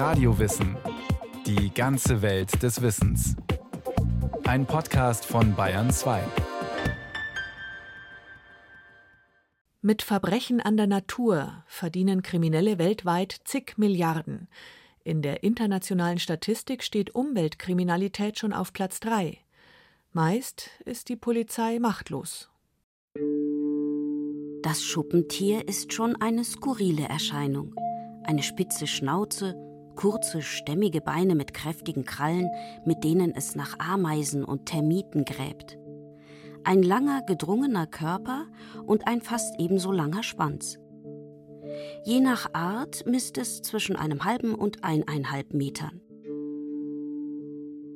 Radiowissen. Die ganze Welt des Wissens. Ein Podcast von Bayern 2. Mit Verbrechen an der Natur verdienen Kriminelle weltweit zig Milliarden. In der internationalen Statistik steht Umweltkriminalität schon auf Platz 3. Meist ist die Polizei machtlos. Das Schuppentier ist schon eine skurrile Erscheinung. Eine spitze Schnauze, kurze, stämmige Beine mit kräftigen Krallen, mit denen es nach Ameisen und Termiten gräbt. Ein langer, gedrungener Körper und ein fast ebenso langer Schwanz. Je nach Art misst es zwischen einem halben und eineinhalb Metern.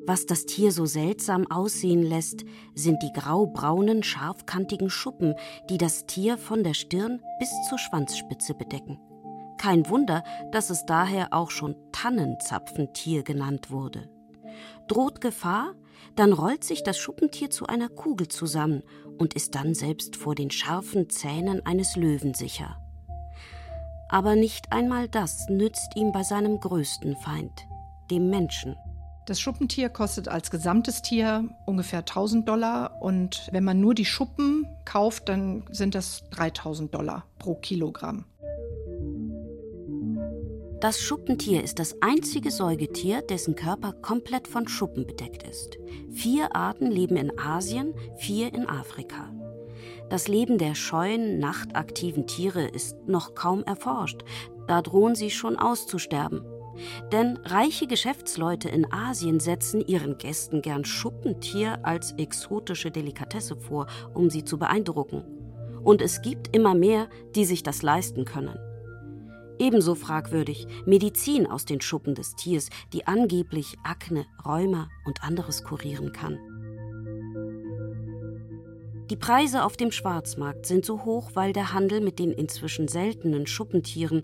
Was das Tier so seltsam aussehen lässt, sind die graubraunen, scharfkantigen Schuppen, die das Tier von der Stirn bis zur Schwanzspitze bedecken. Kein Wunder, dass es daher auch schon Tannenzapfentier genannt wurde. Droht Gefahr, dann rollt sich das Schuppentier zu einer Kugel zusammen und ist dann selbst vor den scharfen Zähnen eines Löwen sicher. Aber nicht einmal das nützt ihm bei seinem größten Feind, dem Menschen. Das Schuppentier kostet als gesamtes Tier ungefähr 1000 Dollar und wenn man nur die Schuppen kauft, dann sind das 3000 Dollar pro Kilogramm. Das Schuppentier ist das einzige Säugetier, dessen Körper komplett von Schuppen bedeckt ist. Vier Arten leben in Asien, vier in Afrika. Das Leben der scheuen, nachtaktiven Tiere ist noch kaum erforscht, da drohen sie schon auszusterben. Denn reiche Geschäftsleute in Asien setzen ihren Gästen gern Schuppentier als exotische Delikatesse vor, um sie zu beeindrucken. Und es gibt immer mehr, die sich das leisten können. Ebenso fragwürdig Medizin aus den Schuppen des Tiers, die angeblich Akne, Rheuma und anderes kurieren kann. Die Preise auf dem Schwarzmarkt sind so hoch, weil der Handel mit den inzwischen seltenen Schuppentieren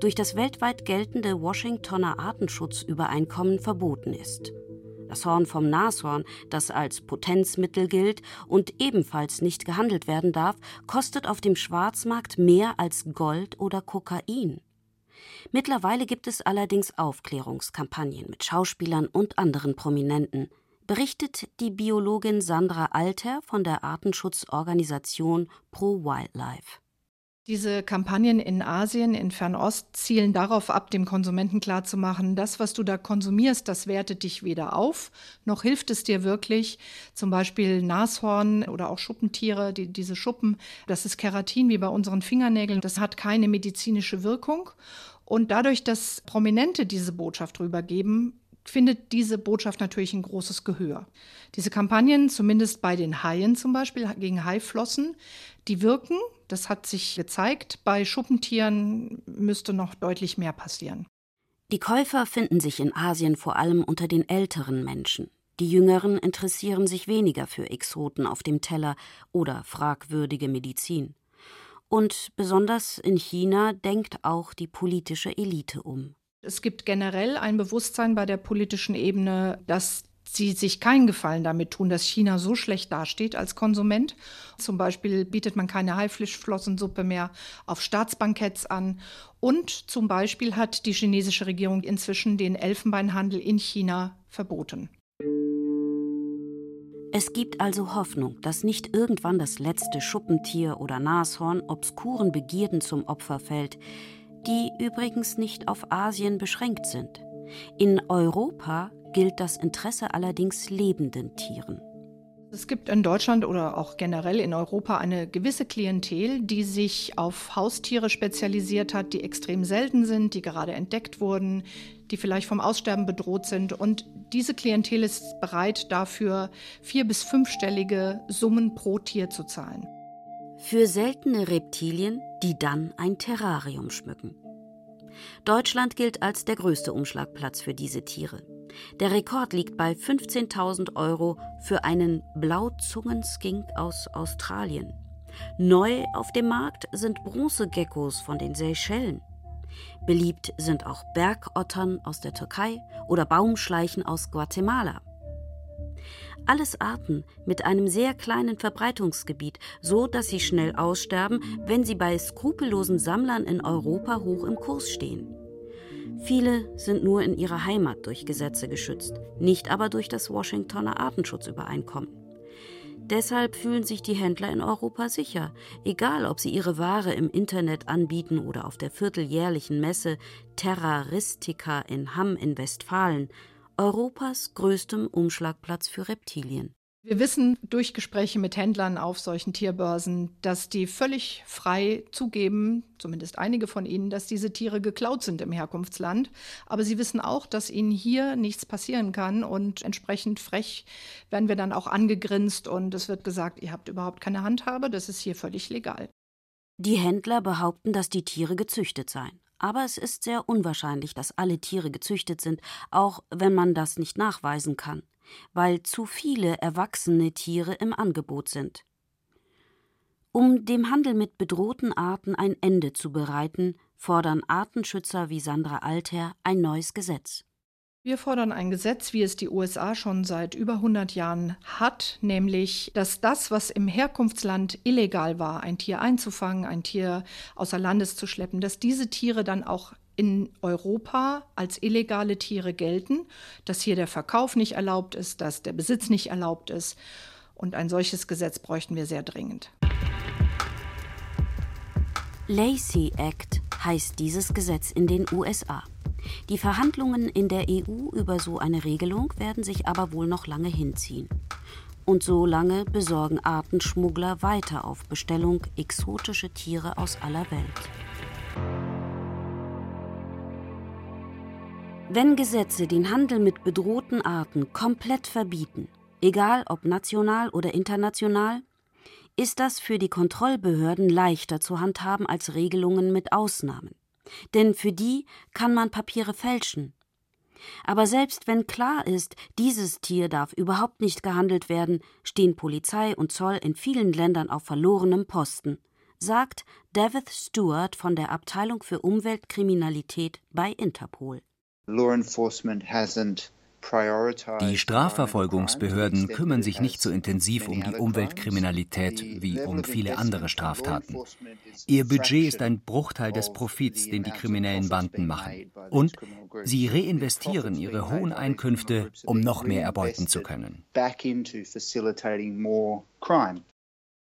durch das weltweit geltende Washingtoner Artenschutzübereinkommen verboten ist. Das Horn vom Nashorn, das als Potenzmittel gilt und ebenfalls nicht gehandelt werden darf, kostet auf dem Schwarzmarkt mehr als Gold oder Kokain. Mittlerweile gibt es allerdings Aufklärungskampagnen mit Schauspielern und anderen Prominenten, berichtet die Biologin Sandra Alter von der Artenschutzorganisation Pro Wildlife. Diese Kampagnen in Asien, in Fernost zielen darauf ab, dem Konsumenten klarzumachen, das, was du da konsumierst, das wertet dich weder auf, noch hilft es dir wirklich. Zum Beispiel Nashorn oder auch Schuppentiere, die, diese Schuppen, das ist Keratin wie bei unseren Fingernägeln, das hat keine medizinische Wirkung. Und dadurch, dass Prominente diese Botschaft rübergeben, findet diese Botschaft natürlich ein großes Gehör. Diese Kampagnen, zumindest bei den Haien zum Beispiel, gegen Haiflossen, die wirken, das hat sich gezeigt. Bei Schuppentieren müsste noch deutlich mehr passieren. Die Käufer finden sich in Asien vor allem unter den älteren Menschen. Die Jüngeren interessieren sich weniger für Exoten auf dem Teller oder fragwürdige Medizin. Und besonders in China denkt auch die politische Elite um. Es gibt generell ein Bewusstsein bei der politischen Ebene, dass sie sich keinen Gefallen damit tun, dass China so schlecht dasteht als Konsument. Zum Beispiel bietet man keine Haifischflossensuppe mehr auf Staatsbanketts an. Und zum Beispiel hat die chinesische Regierung inzwischen den Elfenbeinhandel in China verboten. Es gibt also Hoffnung, dass nicht irgendwann das letzte Schuppentier oder Nashorn obskuren Begierden zum Opfer fällt, die übrigens nicht auf Asien beschränkt sind. In Europa gilt das Interesse allerdings lebenden Tieren. Es gibt in Deutschland oder auch generell in Europa eine gewisse Klientel, die sich auf Haustiere spezialisiert hat, die extrem selten sind, die gerade entdeckt wurden, die vielleicht vom Aussterben bedroht sind. Und diese Klientel ist bereit, dafür vier- bis fünfstellige Summen pro Tier zu zahlen. Für seltene Reptilien, die dann ein Terrarium schmücken. Deutschland gilt als der größte Umschlagplatz für diese Tiere. Der Rekord liegt bei 15.000 Euro für einen Blauzungenskink aus Australien. Neu auf dem Markt sind Bronzegeckos von den Seychellen. Beliebt sind auch Bergottern aus der Türkei oder Baumschleichen aus Guatemala. Alles Arten mit einem sehr kleinen Verbreitungsgebiet, so dass sie schnell aussterben, wenn sie bei skrupellosen Sammlern in Europa hoch im Kurs stehen. Viele sind nur in ihrer Heimat durch Gesetze geschützt, nicht aber durch das Washingtoner Artenschutzübereinkommen. Deshalb fühlen sich die Händler in Europa sicher, egal ob sie ihre Ware im Internet anbieten oder auf der vierteljährlichen Messe Terraristica in Hamm in Westfalen, Europas größtem Umschlagplatz für Reptilien. Wir wissen durch Gespräche mit Händlern auf solchen Tierbörsen, dass die völlig frei zugeben, zumindest einige von ihnen, dass diese Tiere geklaut sind im Herkunftsland. Aber sie wissen auch, dass ihnen hier nichts passieren kann und entsprechend frech werden wir dann auch angegrinst und es wird gesagt, ihr habt überhaupt keine Handhabe, das ist hier völlig legal. Die Händler behaupten, dass die Tiere gezüchtet seien. Aber es ist sehr unwahrscheinlich, dass alle Tiere gezüchtet sind, auch wenn man das nicht nachweisen kann weil zu viele erwachsene Tiere im Angebot sind. Um dem Handel mit bedrohten Arten ein Ende zu bereiten, fordern Artenschützer wie Sandra Alther ein neues Gesetz. Wir fordern ein Gesetz, wie es die USA schon seit über 100 Jahren hat, nämlich, dass das, was im Herkunftsland illegal war, ein Tier einzufangen, ein Tier außer Landes zu schleppen, dass diese Tiere dann auch in Europa als illegale Tiere gelten, dass hier der Verkauf nicht erlaubt ist, dass der Besitz nicht erlaubt ist. Und ein solches Gesetz bräuchten wir sehr dringend. Lacey Act heißt dieses Gesetz in den USA. Die Verhandlungen in der EU über so eine Regelung werden sich aber wohl noch lange hinziehen. Und so lange besorgen Artenschmuggler weiter auf Bestellung exotische Tiere aus aller Welt. Wenn Gesetze den Handel mit bedrohten Arten komplett verbieten, egal ob national oder international, ist das für die Kontrollbehörden leichter zu handhaben als Regelungen mit Ausnahmen. Denn für die kann man Papiere fälschen. Aber selbst wenn klar ist, dieses Tier darf überhaupt nicht gehandelt werden, stehen Polizei und Zoll in vielen Ländern auf verlorenem Posten, sagt David Stewart von der Abteilung für Umweltkriminalität bei Interpol. Die Strafverfolgungsbehörden kümmern sich nicht so intensiv um die Umweltkriminalität wie um viele andere Straftaten. Ihr Budget ist ein Bruchteil des Profits, den die kriminellen Banden machen. Und sie reinvestieren ihre hohen Einkünfte, um noch mehr erbeuten zu können.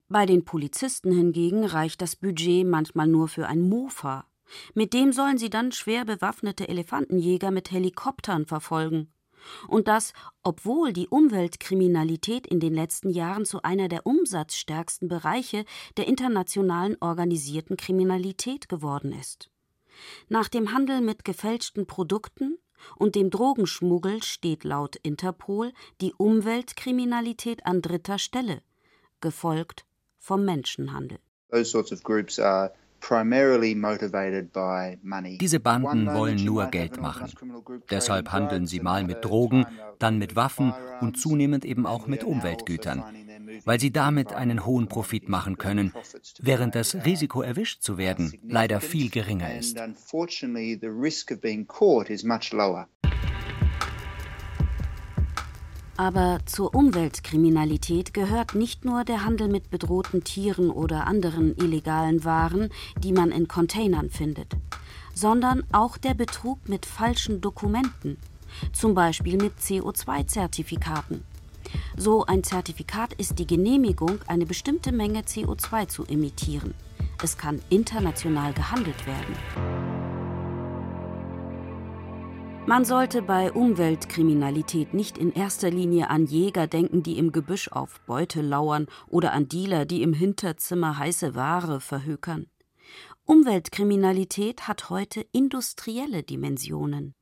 Bei den Polizisten hingegen reicht das Budget manchmal nur für ein Mofa mit dem sollen sie dann schwer bewaffnete Elefantenjäger mit Helikoptern verfolgen. Und das, obwohl die Umweltkriminalität in den letzten Jahren zu einer der umsatzstärksten Bereiche der internationalen organisierten Kriminalität geworden ist. Nach dem Handel mit gefälschten Produkten und dem Drogenschmuggel steht laut Interpol die Umweltkriminalität an dritter Stelle, gefolgt vom Menschenhandel. Those sorts of groups are diese Banden wollen nur Geld machen. Deshalb handeln sie mal mit Drogen, dann mit Waffen und zunehmend eben auch mit Umweltgütern, weil sie damit einen hohen Profit machen können, während das Risiko erwischt zu werden leider viel geringer ist. Aber zur Umweltkriminalität gehört nicht nur der Handel mit bedrohten Tieren oder anderen illegalen Waren, die man in Containern findet, sondern auch der Betrug mit falschen Dokumenten, zum Beispiel mit CO2-Zertifikaten. So ein Zertifikat ist die Genehmigung, eine bestimmte Menge CO2 zu emittieren. Es kann international gehandelt werden. Man sollte bei Umweltkriminalität nicht in erster Linie an Jäger denken, die im Gebüsch auf Beute lauern, oder an Dealer, die im Hinterzimmer heiße Ware verhökern. Umweltkriminalität hat heute industrielle Dimensionen.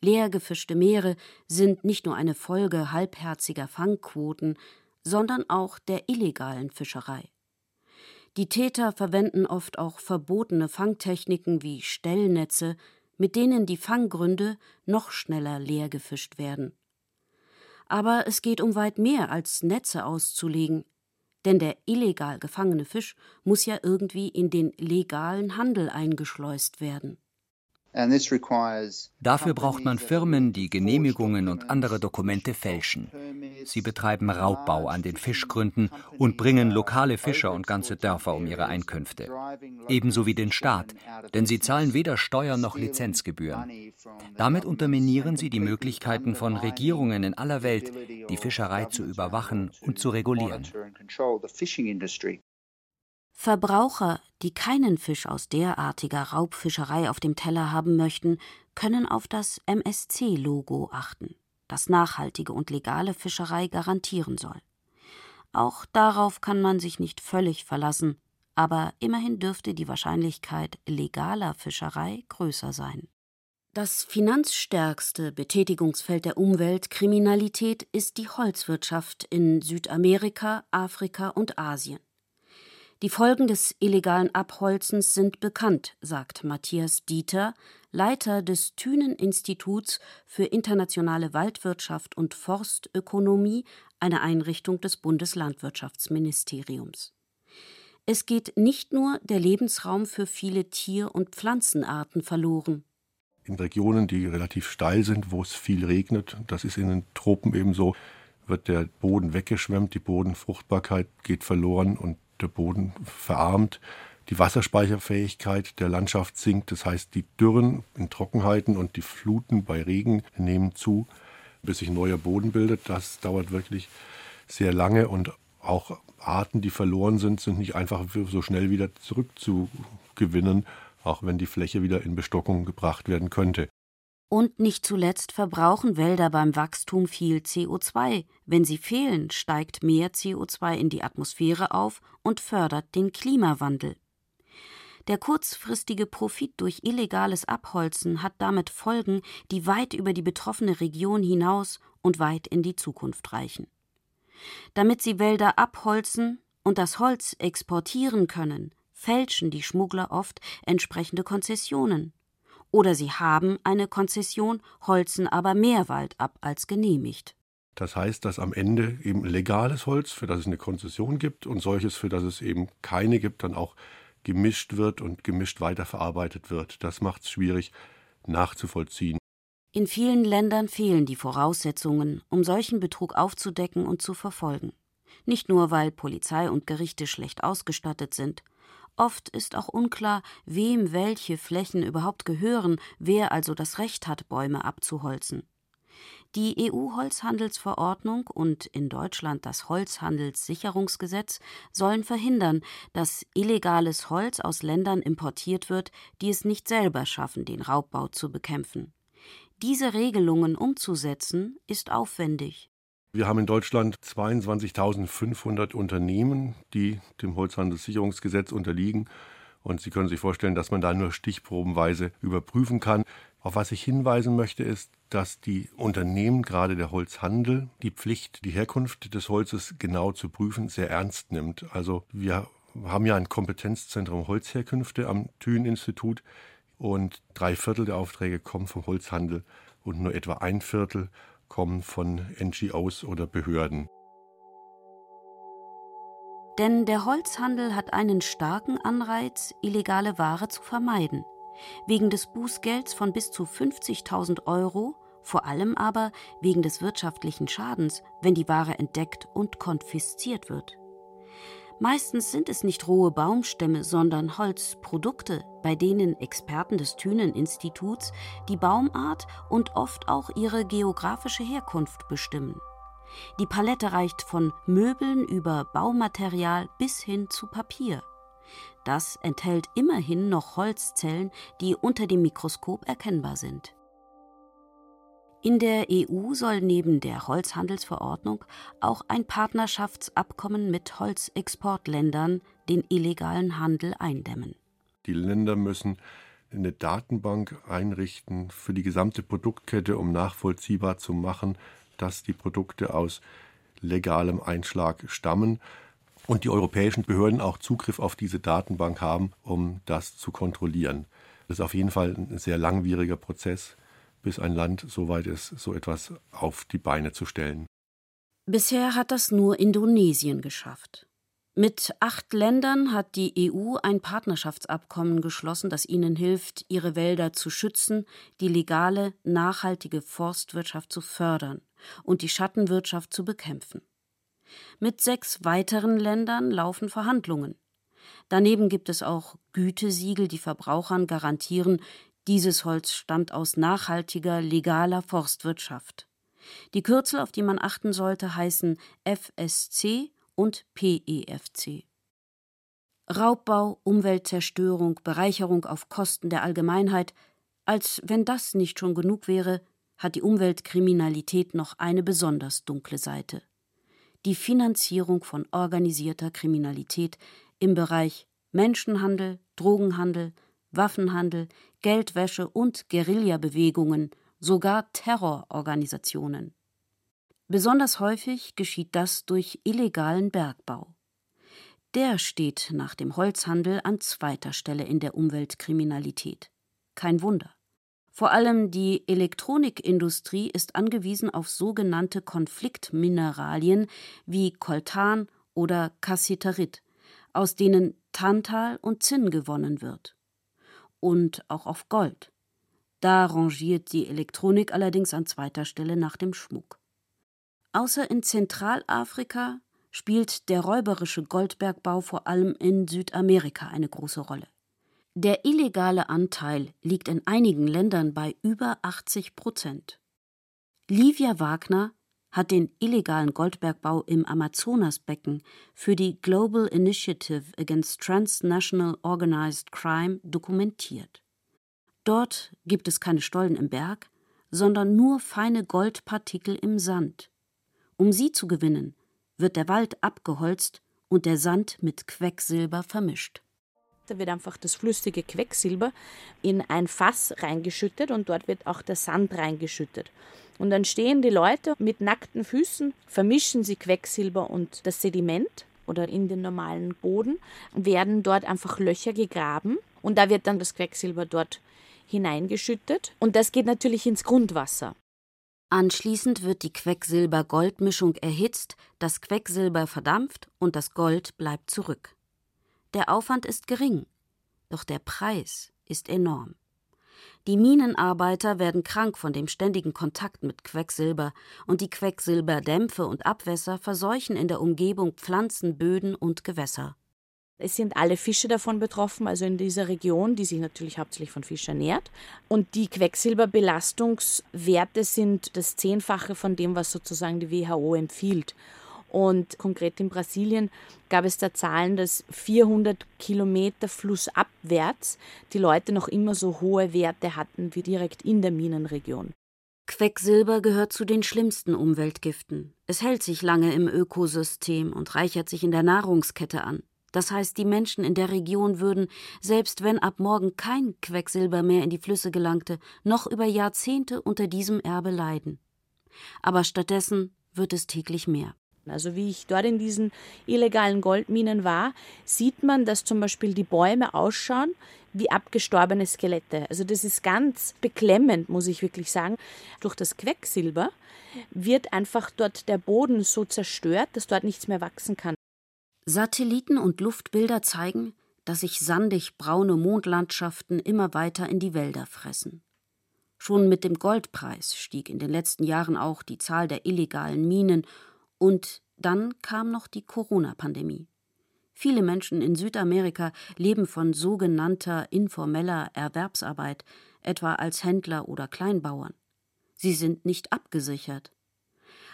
Leer gefischte Meere sind nicht nur eine Folge halbherziger Fangquoten, sondern auch der illegalen Fischerei. Die Täter verwenden oft auch verbotene Fangtechniken wie Stellnetze, mit denen die Fanggründe noch schneller leer gefischt werden. Aber es geht um weit mehr als Netze auszulegen, denn der illegal gefangene Fisch muss ja irgendwie in den legalen Handel eingeschleust werden. Dafür braucht man Firmen, die Genehmigungen und andere Dokumente fälschen. Sie betreiben Raubbau an den Fischgründen und bringen lokale Fischer und ganze Dörfer um ihre Einkünfte. Ebenso wie den Staat, denn sie zahlen weder Steuern noch Lizenzgebühren. Damit unterminieren sie die Möglichkeiten von Regierungen in aller Welt, die Fischerei zu überwachen und zu regulieren. Verbraucher, die keinen Fisch aus derartiger Raubfischerei auf dem Teller haben möchten, können auf das MSC-Logo achten, das nachhaltige und legale Fischerei garantieren soll. Auch darauf kann man sich nicht völlig verlassen, aber immerhin dürfte die Wahrscheinlichkeit legaler Fischerei größer sein. Das finanzstärkste Betätigungsfeld der Umweltkriminalität ist die Holzwirtschaft in Südamerika, Afrika und Asien. Die Folgen des illegalen Abholzens sind bekannt, sagt Matthias Dieter, Leiter des Thünen-Instituts für internationale Waldwirtschaft und Forstökonomie, einer Einrichtung des Bundeslandwirtschaftsministeriums. Es geht nicht nur der Lebensraum für viele Tier- und Pflanzenarten verloren. In Regionen, die relativ steil sind, wo es viel regnet, das ist in den Tropen ebenso, wird der Boden weggeschwemmt, die Bodenfruchtbarkeit geht verloren und der Boden verarmt, die Wasserspeicherfähigkeit der Landschaft sinkt. Das heißt, die Dürren in Trockenheiten und die Fluten bei Regen nehmen zu, bis sich neuer Boden bildet. Das dauert wirklich sehr lange und auch Arten, die verloren sind, sind nicht einfach so schnell wieder zurückzugewinnen, auch wenn die Fläche wieder in Bestockung gebracht werden könnte. Und nicht zuletzt verbrauchen Wälder beim Wachstum viel CO2. Wenn sie fehlen, steigt mehr CO2 in die Atmosphäre auf und fördert den Klimawandel. Der kurzfristige Profit durch illegales Abholzen hat damit Folgen, die weit über die betroffene Region hinaus und weit in die Zukunft reichen. Damit sie Wälder abholzen und das Holz exportieren können, fälschen die Schmuggler oft entsprechende Konzessionen oder sie haben eine Konzession, holzen aber mehr Wald ab als genehmigt. Das heißt, dass am Ende eben legales Holz, für das es eine Konzession gibt, und solches, für das es eben keine gibt, dann auch gemischt wird und gemischt weiterverarbeitet wird. Das macht es schwierig nachzuvollziehen. In vielen Ländern fehlen die Voraussetzungen, um solchen Betrug aufzudecken und zu verfolgen. Nicht nur, weil Polizei und Gerichte schlecht ausgestattet sind, Oft ist auch unklar, wem welche Flächen überhaupt gehören, wer also das Recht hat, Bäume abzuholzen. Die EU-Holzhandelsverordnung und in Deutschland das Holzhandelssicherungsgesetz sollen verhindern, dass illegales Holz aus Ländern importiert wird, die es nicht selber schaffen, den Raubbau zu bekämpfen. Diese Regelungen umzusetzen, ist aufwendig. Wir haben in Deutschland 22.500 Unternehmen, die dem Holzhandelssicherungsgesetz unterliegen. Und Sie können sich vorstellen, dass man da nur stichprobenweise überprüfen kann. Auf was ich hinweisen möchte, ist, dass die Unternehmen, gerade der Holzhandel, die Pflicht, die Herkunft des Holzes genau zu prüfen, sehr ernst nimmt. Also wir haben ja ein Kompetenzzentrum Holzherkünfte am Thün-Institut und drei Viertel der Aufträge kommen vom Holzhandel und nur etwa ein Viertel kommen von NGOs oder Behörden. Denn der Holzhandel hat einen starken Anreiz, illegale Ware zu vermeiden. Wegen des Bußgelds von bis zu 50.000 Euro, vor allem aber wegen des wirtschaftlichen Schadens, wenn die Ware entdeckt und konfisziert wird. Meistens sind es nicht rohe Baumstämme, sondern Holzprodukte, bei denen Experten des Thünen-Instituts die Baumart und oft auch ihre geografische Herkunft bestimmen. Die Palette reicht von Möbeln über Baumaterial bis hin zu Papier. Das enthält immerhin noch Holzzellen, die unter dem Mikroskop erkennbar sind. In der EU soll neben der Holzhandelsverordnung auch ein Partnerschaftsabkommen mit Holzexportländern den illegalen Handel eindämmen. Die Länder müssen eine Datenbank einrichten für die gesamte Produktkette, um nachvollziehbar zu machen, dass die Produkte aus legalem Einschlag stammen und die europäischen Behörden auch Zugriff auf diese Datenbank haben, um das zu kontrollieren. Das ist auf jeden Fall ein sehr langwieriger Prozess bis ein Land so weit ist, so etwas auf die Beine zu stellen. Bisher hat das nur Indonesien geschafft. Mit acht Ländern hat die EU ein Partnerschaftsabkommen geschlossen, das ihnen hilft, ihre Wälder zu schützen, die legale, nachhaltige Forstwirtschaft zu fördern und die Schattenwirtschaft zu bekämpfen. Mit sechs weiteren Ländern laufen Verhandlungen. Daneben gibt es auch Gütesiegel, die Verbrauchern garantieren, dieses Holz stammt aus nachhaltiger, legaler Forstwirtschaft. Die Kürzel, auf die man achten sollte, heißen FSC und PEFC. Raubbau, Umweltzerstörung, Bereicherung auf Kosten der Allgemeinheit, als wenn das nicht schon genug wäre, hat die Umweltkriminalität noch eine besonders dunkle Seite. Die Finanzierung von organisierter Kriminalität im Bereich Menschenhandel, Drogenhandel, Waffenhandel, Geldwäsche und Guerillabewegungen, sogar Terrororganisationen. Besonders häufig geschieht das durch illegalen Bergbau. Der steht nach dem Holzhandel an zweiter Stelle in der Umweltkriminalität. Kein Wunder. Vor allem die Elektronikindustrie ist angewiesen auf sogenannte Konfliktmineralien wie Coltan oder Cassiterit, aus denen Tantal und Zinn gewonnen wird. Und auch auf Gold. Da rangiert die Elektronik allerdings an zweiter Stelle nach dem Schmuck. Außer in Zentralafrika spielt der räuberische Goldbergbau vor allem in Südamerika eine große Rolle. Der illegale Anteil liegt in einigen Ländern bei über 80 Prozent. Livia Wagner hat den illegalen Goldbergbau im Amazonasbecken für die Global Initiative Against Transnational Organized Crime dokumentiert. Dort gibt es keine Stollen im Berg, sondern nur feine Goldpartikel im Sand. Um sie zu gewinnen, wird der Wald abgeholzt und der Sand mit Quecksilber vermischt. Da wird einfach das flüssige Quecksilber in ein Fass reingeschüttet und dort wird auch der Sand reingeschüttet. Und dann stehen die Leute mit nackten Füßen, vermischen sie Quecksilber und das Sediment oder in den normalen Boden, werden dort einfach Löcher gegraben und da wird dann das Quecksilber dort hineingeschüttet und das geht natürlich ins Grundwasser. Anschließend wird die Quecksilber-Gold-Mischung erhitzt, das Quecksilber verdampft und das Gold bleibt zurück. Der Aufwand ist gering, doch der Preis ist enorm. Die Minenarbeiter werden krank von dem ständigen Kontakt mit Quecksilber, und die Quecksilberdämpfe und Abwässer verseuchen in der Umgebung Pflanzen, Böden und Gewässer. Es sind alle Fische davon betroffen, also in dieser Region, die sich natürlich hauptsächlich von Fisch ernährt. Und die Quecksilberbelastungswerte sind das Zehnfache von dem, was sozusagen die WHO empfiehlt. Und konkret in Brasilien gab es da Zahlen, dass 400 Kilometer flussabwärts die Leute noch immer so hohe Werte hatten wie direkt in der Minenregion. Quecksilber gehört zu den schlimmsten Umweltgiften. Es hält sich lange im Ökosystem und reichert sich in der Nahrungskette an. Das heißt, die Menschen in der Region würden, selbst wenn ab morgen kein Quecksilber mehr in die Flüsse gelangte, noch über Jahrzehnte unter diesem Erbe leiden. Aber stattdessen wird es täglich mehr. Also wie ich dort in diesen illegalen Goldminen war, sieht man, dass zum Beispiel die Bäume ausschauen wie abgestorbene Skelette. Also das ist ganz beklemmend, muss ich wirklich sagen. Durch das Quecksilber wird einfach dort der Boden so zerstört, dass dort nichts mehr wachsen kann. Satelliten und Luftbilder zeigen, dass sich sandig braune Mondlandschaften immer weiter in die Wälder fressen. Schon mit dem Goldpreis stieg in den letzten Jahren auch die Zahl der illegalen Minen und dann kam noch die Corona-Pandemie. Viele Menschen in Südamerika leben von sogenannter informeller Erwerbsarbeit, etwa als Händler oder Kleinbauern. Sie sind nicht abgesichert.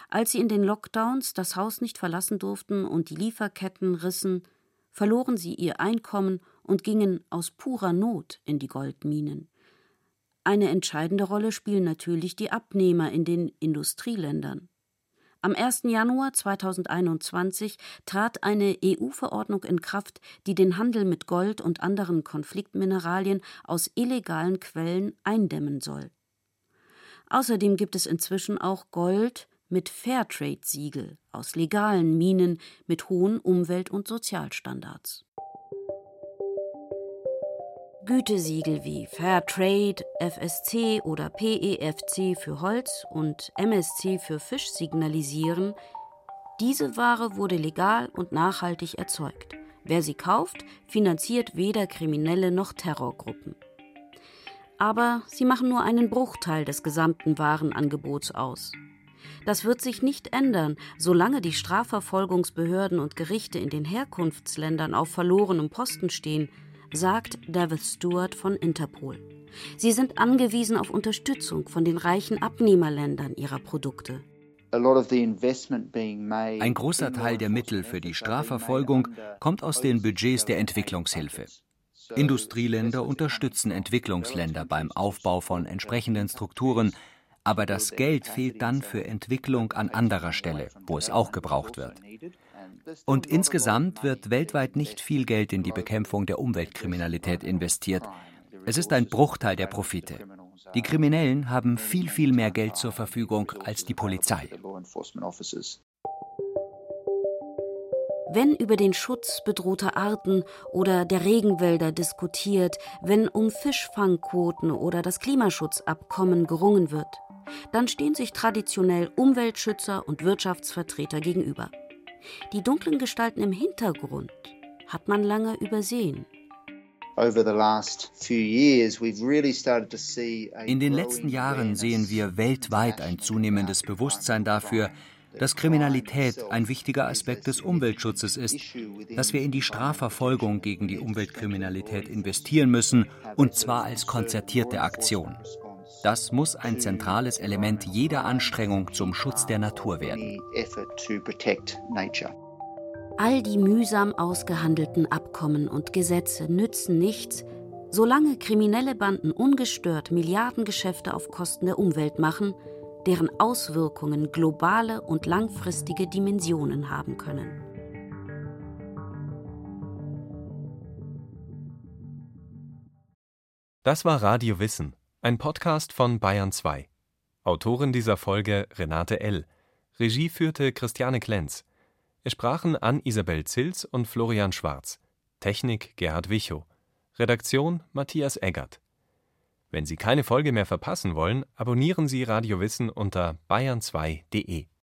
Als sie in den Lockdowns das Haus nicht verlassen durften und die Lieferketten rissen, verloren sie ihr Einkommen und gingen aus purer Not in die Goldminen. Eine entscheidende Rolle spielen natürlich die Abnehmer in den Industrieländern. Am 1. Januar 2021 trat eine EU-Verordnung in Kraft, die den Handel mit Gold und anderen Konfliktmineralien aus illegalen Quellen eindämmen soll. Außerdem gibt es inzwischen auch Gold mit Fairtrade-Siegel aus legalen Minen mit hohen Umwelt- und Sozialstandards. Gütesiegel wie Fairtrade, FSC oder PEFC für Holz und MSC für Fisch signalisieren, Diese Ware wurde legal und nachhaltig erzeugt. Wer sie kauft, finanziert weder Kriminelle noch Terrorgruppen. Aber sie machen nur einen Bruchteil des gesamten Warenangebots aus. Das wird sich nicht ändern, solange die Strafverfolgungsbehörden und Gerichte in den Herkunftsländern auf verlorenem Posten stehen, sagt David Stewart von Interpol. Sie sind angewiesen auf Unterstützung von den reichen Abnehmerländern ihrer Produkte. Ein großer Teil der Mittel für die Strafverfolgung kommt aus den Budgets der Entwicklungshilfe. Industrieländer unterstützen Entwicklungsländer beim Aufbau von entsprechenden Strukturen, aber das Geld fehlt dann für Entwicklung an anderer Stelle, wo es auch gebraucht wird. Und insgesamt wird weltweit nicht viel Geld in die Bekämpfung der Umweltkriminalität investiert. Es ist ein Bruchteil der Profite. Die Kriminellen haben viel, viel mehr Geld zur Verfügung als die Polizei. Wenn über den Schutz bedrohter Arten oder der Regenwälder diskutiert, wenn um Fischfangquoten oder das Klimaschutzabkommen gerungen wird, dann stehen sich traditionell Umweltschützer und Wirtschaftsvertreter gegenüber. Die dunklen Gestalten im Hintergrund hat man lange übersehen. In den letzten Jahren sehen wir weltweit ein zunehmendes Bewusstsein dafür, dass Kriminalität ein wichtiger Aspekt des Umweltschutzes ist, dass wir in die Strafverfolgung gegen die Umweltkriminalität investieren müssen, und zwar als konzertierte Aktion. Das muss ein zentrales Element jeder Anstrengung zum Schutz der Natur werden. All die mühsam ausgehandelten Abkommen und Gesetze nützen nichts, solange kriminelle Banden ungestört Milliardengeschäfte auf Kosten der Umwelt machen, deren Auswirkungen globale und langfristige Dimensionen haben können. Das war Radio Wissen, ein Podcast von Bayern 2. Autorin dieser Folge Renate L. Regie führte Christiane Klenz. Es sprachen an Isabel Zils und Florian Schwarz. Technik Gerhard Wichow. Redaktion Matthias Eggert. Wenn Sie keine Folge mehr verpassen wollen, abonnieren Sie Radio Wissen unter bayern2.de.